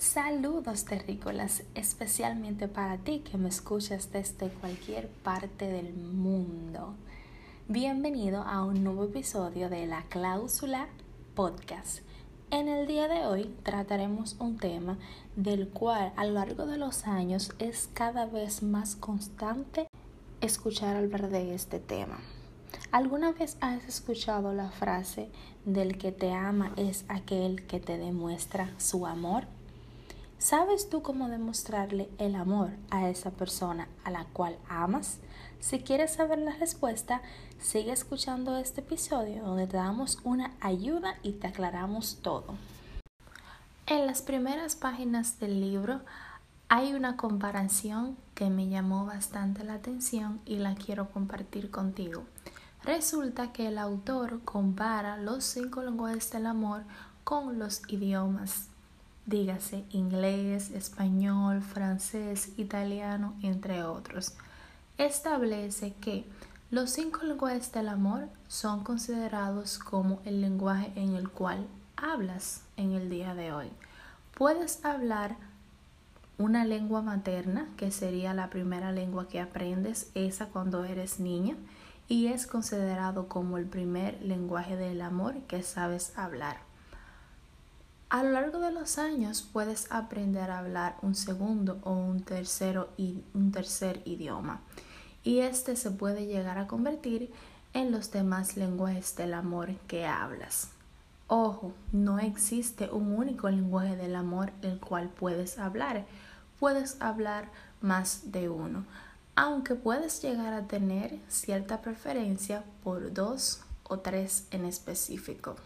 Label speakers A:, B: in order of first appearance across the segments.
A: Saludos terrícolas, especialmente para ti que me escuchas desde cualquier parte del mundo. Bienvenido a un nuevo episodio de La Cláusula Podcast. En el día de hoy trataremos un tema del cual a lo largo de los años es cada vez más constante escuchar hablar de este tema. ¿Alguna vez has escuchado la frase del que te ama es aquel que te demuestra su amor? ¿Sabes tú cómo demostrarle el amor a esa persona a la cual amas? Si quieres saber la respuesta, sigue escuchando este episodio donde te damos una ayuda y te aclaramos todo. En las primeras páginas del libro hay una comparación que me llamó bastante la atención y la quiero compartir contigo. Resulta que el autor compara los cinco lenguajes del amor con los idiomas, dígase inglés, español, francés, italiano, entre otros. Establece que los cinco lenguajes del amor son considerados como el lenguaje en el cual hablas en el día de hoy. Puedes hablar una lengua materna, que sería la primera lengua que aprendes, esa cuando eres niña y es considerado como el primer lenguaje del amor que sabes hablar. A lo largo de los años puedes aprender a hablar un segundo o un tercero un tercer idioma y este se puede llegar a convertir en los demás lenguajes del amor que hablas. Ojo, no existe un único lenguaje del amor el cual puedes hablar. Puedes hablar más de uno aunque puedes llegar a tener cierta preferencia por dos o tres en específico.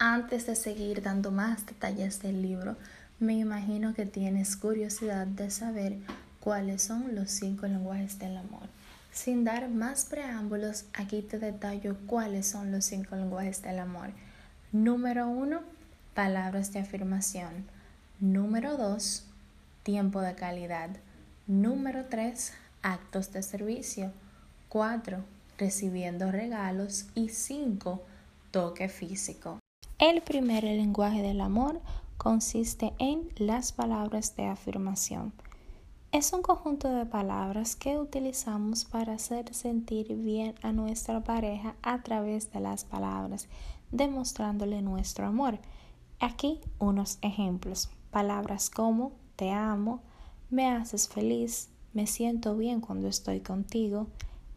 A: Antes de seguir dando más detalles del libro, me imagino que tienes curiosidad de saber cuáles son los cinco lenguajes del amor. Sin dar más preámbulos, aquí te detallo cuáles son los cinco lenguajes del amor. Número uno, palabras de afirmación. Número dos, tiempo de calidad. Número tres, actos de servicio. 4. Recibiendo regalos. Y 5. Toque físico. El primer lenguaje del amor consiste en las palabras de afirmación. Es un conjunto de palabras que utilizamos para hacer sentir bien a nuestra pareja a través de las palabras, demostrándole nuestro amor. Aquí unos ejemplos. Palabras como te amo, me haces feliz, me siento bien cuando estoy contigo,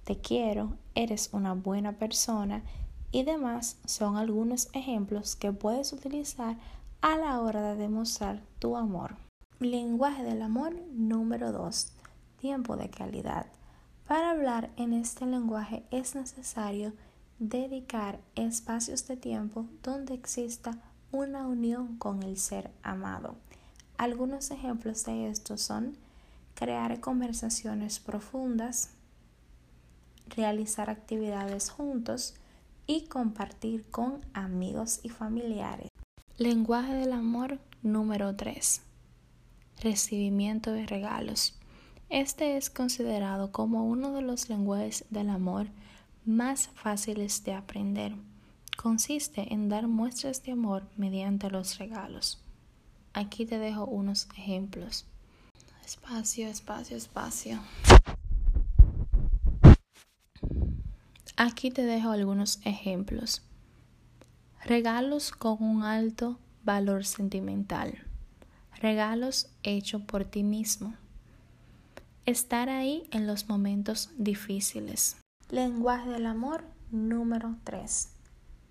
A: te quiero, eres una buena persona y demás son algunos ejemplos que puedes utilizar a la hora de demostrar tu amor. Lenguaje del amor número 2. Tiempo de calidad. Para hablar en este lenguaje es necesario dedicar espacios de tiempo donde exista una unión con el ser amado. Algunos ejemplos de esto son crear conversaciones profundas, realizar actividades juntos y compartir con amigos y familiares. Lenguaje del amor número 3. Recibimiento de regalos. Este es considerado como uno de los lenguajes del amor más fáciles de aprender. Consiste en dar muestras de amor mediante los regalos. Aquí te dejo unos ejemplos. Espacio, espacio, espacio. Aquí te dejo algunos ejemplos. Regalos con un alto valor sentimental. Regalos hechos por ti mismo. Estar ahí en los momentos difíciles. Lenguaje del amor número 3.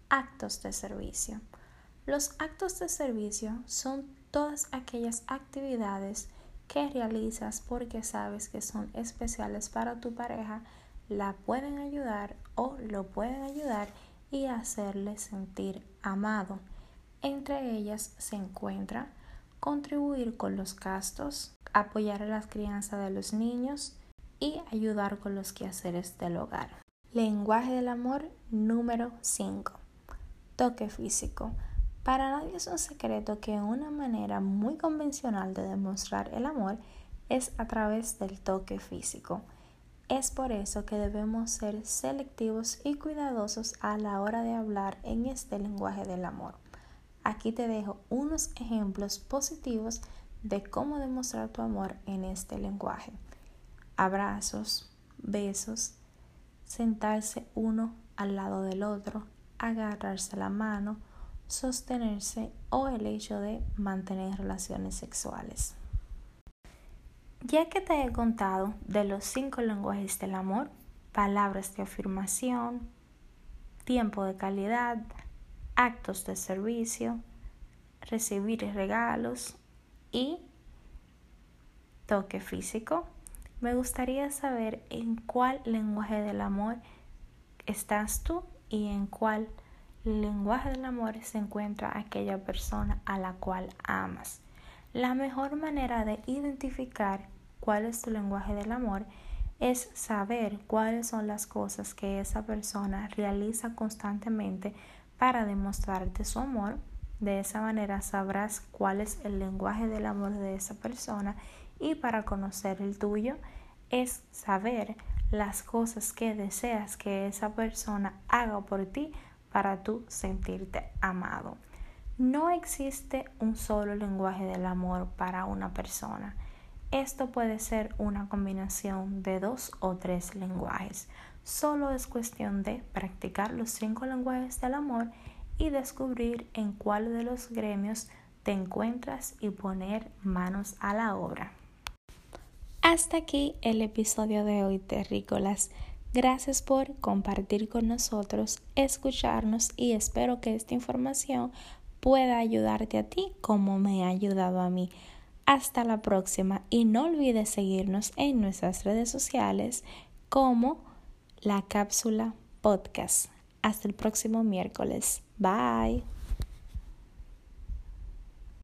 A: Actos de servicio. Los actos de servicio son todas aquellas actividades que realizas porque sabes que son especiales para tu pareja, la pueden ayudar o lo pueden ayudar y hacerle sentir amado. Entre ellas se encuentra contribuir con los gastos, apoyar a la crianza de los niños y ayudar con los quehaceres del hogar. Lenguaje del amor número 5. Toque físico. Para nadie es un secreto que una manera muy convencional de demostrar el amor es a través del toque físico. Es por eso que debemos ser selectivos y cuidadosos a la hora de hablar en este lenguaje del amor. Aquí te dejo unos ejemplos positivos de cómo demostrar tu amor en este lenguaje. Abrazos, besos, sentarse uno al lado del otro, agarrarse la mano, sostenerse o el hecho de mantener relaciones sexuales. Ya que te he contado de los cinco lenguajes del amor, palabras de afirmación, tiempo de calidad, actos de servicio, recibir regalos y toque físico, me gustaría saber en cuál lenguaje del amor estás tú y en cuál lenguaje del amor se encuentra aquella persona a la cual amas. La mejor manera de identificar cuál es tu lenguaje del amor es saber cuáles son las cosas que esa persona realiza constantemente para demostrarte su amor. De esa manera sabrás cuál es el lenguaje del amor de esa persona y para conocer el tuyo es saber las cosas que deseas que esa persona haga por ti para tú sentirte amado. No existe un solo lenguaje del amor para una persona. Esto puede ser una combinación de dos o tres lenguajes. Solo es cuestión de practicar los cinco lenguajes del amor y descubrir en cuál de los gremios te encuentras y poner manos a la obra. Hasta aquí el episodio de hoy, terrícolas. Gracias por compartir con nosotros, escucharnos y espero que esta información pueda ayudarte a ti como me ha ayudado a mí. Hasta la próxima y no olvides seguirnos en nuestras redes sociales como la cápsula podcast. Hasta el próximo miércoles. Bye.